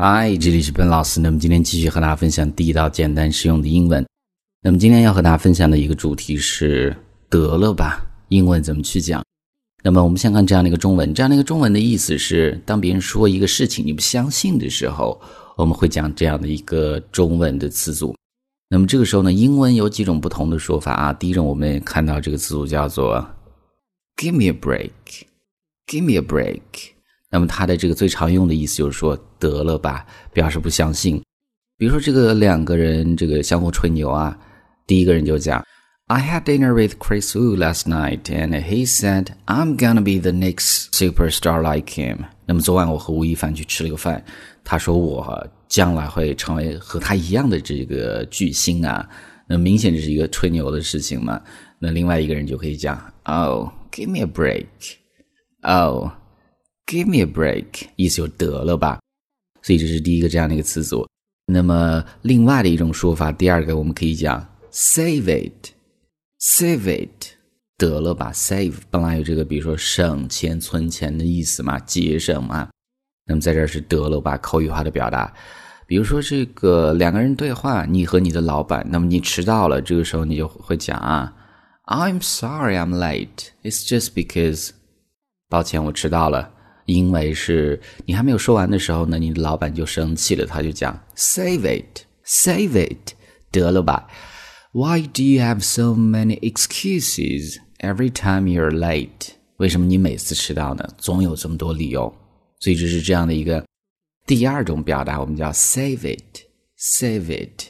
嗨，这里是本老师。那么今天继续和大家分享第一道简单实用的英文。那么今天要和大家分享的一个主题是“得了吧”，英文怎么去讲？那么我们先看这样的一个中文，这样的一个中文的意思是：当别人说一个事情你不相信的时候，我们会讲这样的一个中文的词组。那么这个时候呢，英文有几种不同的说法啊。第一种，我们看到这个词组叫做 “give me a break”，“give me a break”。那么它的这个最常用的意思就是说得了吧，表示不相信。比如说这个两个人这个相互吹牛啊，第一个人就讲，I had dinner with Chris Wu last night and he said I'm gonna be the next superstar like him。那么昨晚我和吴亦凡去吃了个饭，他说我将来会成为和他一样的这个巨星啊。那明显这是一个吹牛的事情嘛。那另外一个人就可以讲，Oh give me a break，Oh。Give me a break，意思就得了吧，所以这是第一个这样的一个词组。那么另外的一种说法，第二个我们可以讲 save it，save it，得了吧，save 本来有这个比如说省钱存钱的意思嘛，节省嘛。那么在这儿是得了吧，口语化的表达。比如说这个两个人对话，你和你的老板，那么你迟到了，这个时候你就会讲啊，I'm sorry I'm late. It's just because，抱歉我迟到了。因为是你还没有说完的时候呢，你的老板就生气了，他就讲 “Save it, save it，得了吧？Why do you have so many excuses every time you're late？为什么你每次迟到呢？总有这么多理由。所以这是这样的一个第二种表达，我们叫 “save it, save it”。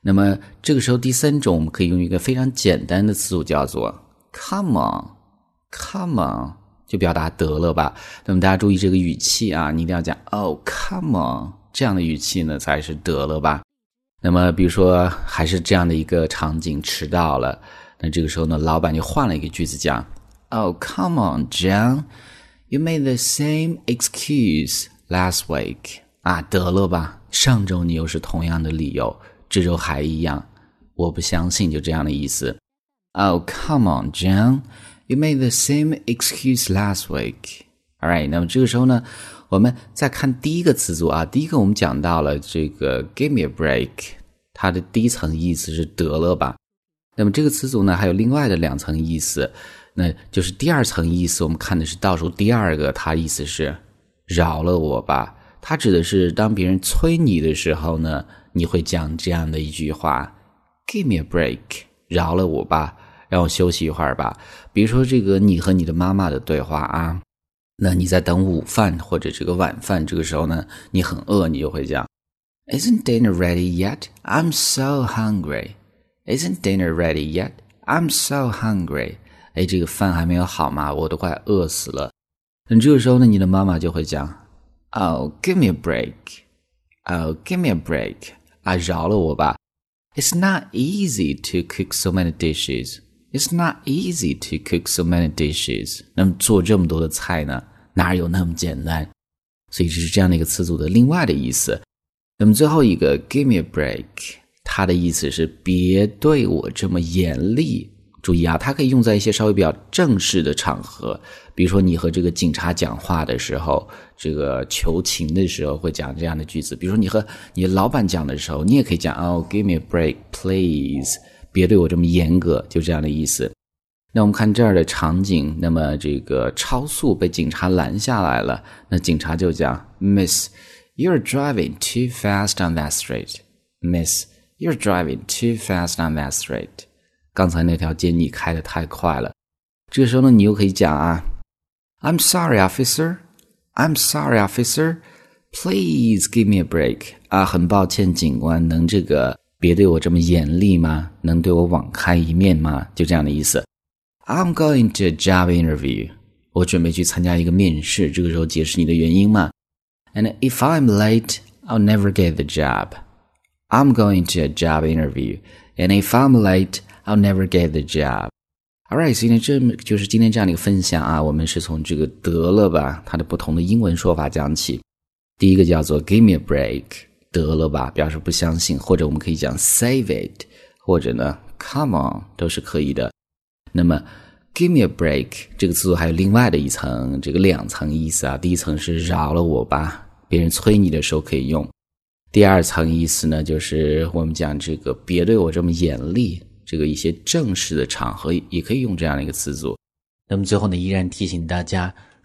那么这个时候第三种，我们可以用一个非常简单的词组叫做 “Come on, come on”。就表达得了吧，那么大家注意这个语气啊，你一定要讲哦，come on，这样的语气呢才是得了吧。那么比如说还是这样的一个场景，迟到了，那这个时候呢，老板就换了一个句子讲，Oh come on John，you made the same excuse last week，啊得了吧，上周你又是同样的理由，这周还一样，我不相信，就这样的意思。Oh come on John。You made the same excuse last week. All right，那么这个时候呢，我们再看第一个词组啊。第一个我们讲到了这个 “give me a break”，它的第一层意思是得了吧。那么这个词组呢，还有另外的两层意思，那就是第二层意思，我们看的是倒数第二个，它意思是饶了我吧。它指的是当别人催你的时候呢，你会讲这样的一句话：“Give me a break，饶了我吧。”让我休息一会儿吧。比如说，这个你和你的妈妈的对话啊，那你在等午饭或者这个晚饭，这个时候呢，你很饿，你就会讲，Isn't dinner ready yet? I'm so hungry. Isn't dinner ready yet? I'm so hungry. 哎，这个饭还没有好吗？我都快饿死了。那这个时候呢，你的妈妈就会讲，Oh, give me a break. Oh, give me a break. 啊，饶了我吧。It's not easy to cook so many dishes. It's not easy to cook so many dishes。那么做这么多的菜呢，哪有那么简单？所以这是这样的一个词组的另外的意思。那么最后一个，give me a break，它的意思是别对我这么严厉。注意啊，它可以用在一些稍微比较正式的场合，比如说你和这个警察讲话的时候，这个求情的时候会讲这样的句子。比如说你和你老板讲的时候，你也可以讲哦，give me a break, please。别对我这么严格，就这样的意思。那我们看这儿的场景，那么这个超速被警察拦下来了，那警察就讲：“Miss, you're driving too fast on that street. Miss, you're driving too fast on that street。”刚才那条街你开的太快了。这个时候呢，你又可以讲啊：“I'm sorry, officer. I'm sorry, officer. Please give me a break。”啊，很抱歉，警官，能这个。 别对我这么严厉吗？能对我网开一面吗？就这样的意思。I'm going to a job interview。我准备去参加一个面试。这个时候解释你的原因嘛。And if I'm late, I'll never get the job. I'm going to a job interview. And if I'm late, I'll never get the job. Alright，所以呢，这就是今天这样的一个分享啊。我们是从这个得了吧，它的不同的英文说法讲起。第一个叫做 Give me a break。 得了吧，表示不相信，或者我们可以讲 save it，或者呢 come on 都是可以的。那么 give me a break 这个词组还有另外的一层，这个两层意思啊。第一层是饶了我吧，别人催你的时候可以用。第二层意思呢，就是我们讲这个别对我这么严厉，这个一些正式的场合也可以用这样的一个词组。那么最后呢，依然提醒大家，